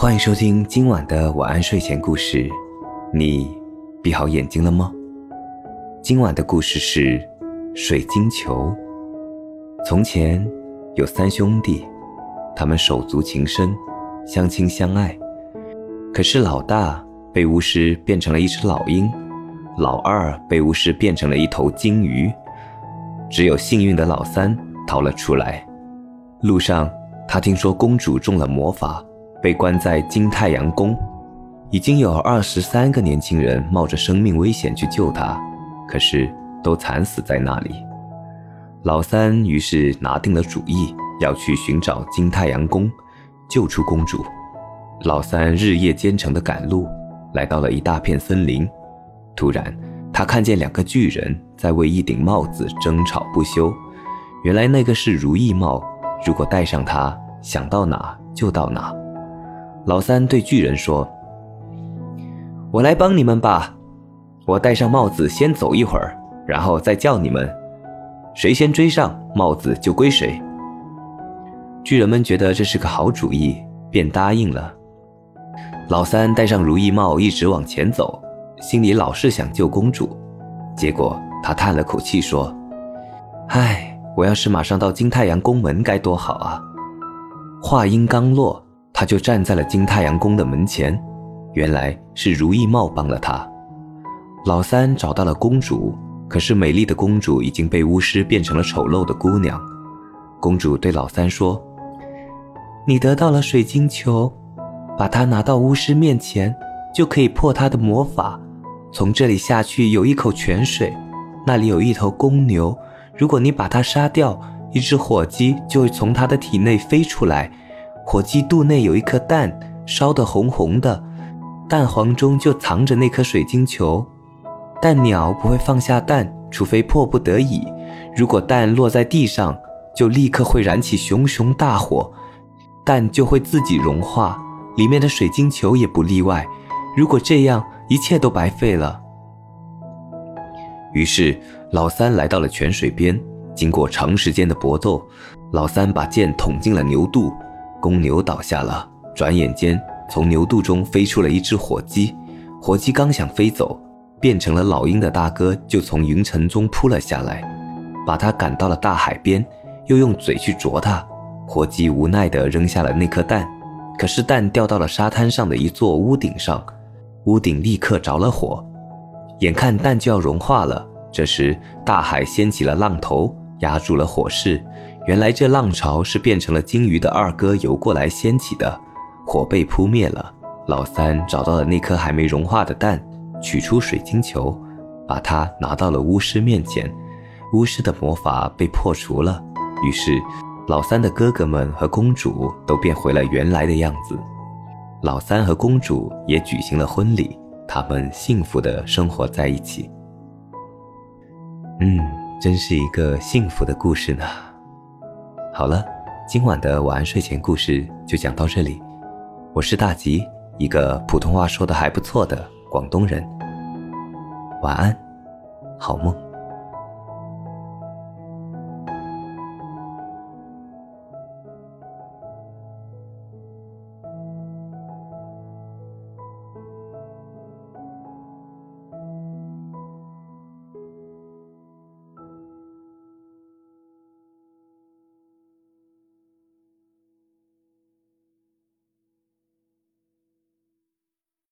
欢迎收听今晚的晚安睡前故事。你闭好眼睛了吗？今晚的故事是水晶球。从前有三兄弟，他们手足情深，相亲相爱。可是老大被巫师变成了一只老鹰，老二被巫师变成了一头金鱼，只有幸运的老三逃了出来。路上，他听说公主中了魔法。被关在金太阳宫，已经有二十三个年轻人冒着生命危险去救他，可是都惨死在那里。老三于是拿定了主意，要去寻找金太阳宫，救出公主。老三日夜兼程的赶路，来到了一大片森林。突然，他看见两个巨人在为一顶帽子争吵不休。原来那个是如意帽，如果戴上它，想到哪就到哪。老三对巨人说：“我来帮你们吧，我戴上帽子先走一会儿，然后再叫你们，谁先追上帽子就归谁。”巨人们觉得这是个好主意，便答应了。老三戴上如意帽，一直往前走，心里老是想救公主。结果他叹了口气说：“唉，我要是马上到金太阳宫门该多好啊！”话音刚落。他就站在了金太阳宫的门前，原来是如意帽帮了他。老三找到了公主，可是美丽的公主已经被巫师变成了丑陋的姑娘。公主对老三说：“你得到了水晶球，把它拿到巫师面前，就可以破他的魔法。从这里下去有一口泉水，那里有一头公牛。如果你把它杀掉，一只火鸡就会从它的体内飞出来。”火鸡肚内有一颗蛋，烧得红红的，蛋黄中就藏着那颗水晶球。但鸟不会放下蛋，除非迫不得已。如果蛋落在地上，就立刻会燃起熊熊大火，蛋就会自己融化，里面的水晶球也不例外。如果这样，一切都白费了。于是，老三来到了泉水边，经过长时间的搏斗，老三把剑捅进了牛肚。公牛倒下了，转眼间从牛肚中飞出了一只火鸡。火鸡刚想飞走，变成了老鹰的大哥就从云层中扑了下来，把它赶到了大海边，又用嘴去啄它。火鸡无奈地扔下了那颗蛋，可是蛋掉到了沙滩上的一座屋顶上，屋顶立刻着了火，眼看蛋就要融化了。这时大海掀起了浪头，压住了火势。原来这浪潮是变成了鲸鱼的二哥游过来掀起的，火被扑灭了。老三找到了那颗还没融化的蛋，取出水晶球，把它拿到了巫师面前。巫师的魔法被破除了，于是老三的哥哥们和公主都变回了原来的样子。老三和公主也举行了婚礼，他们幸福的生活在一起。嗯，真是一个幸福的故事呢。好了，今晚的晚安睡前故事就讲到这里。我是大吉，一个普通话说的还不错的广东人。晚安，好梦。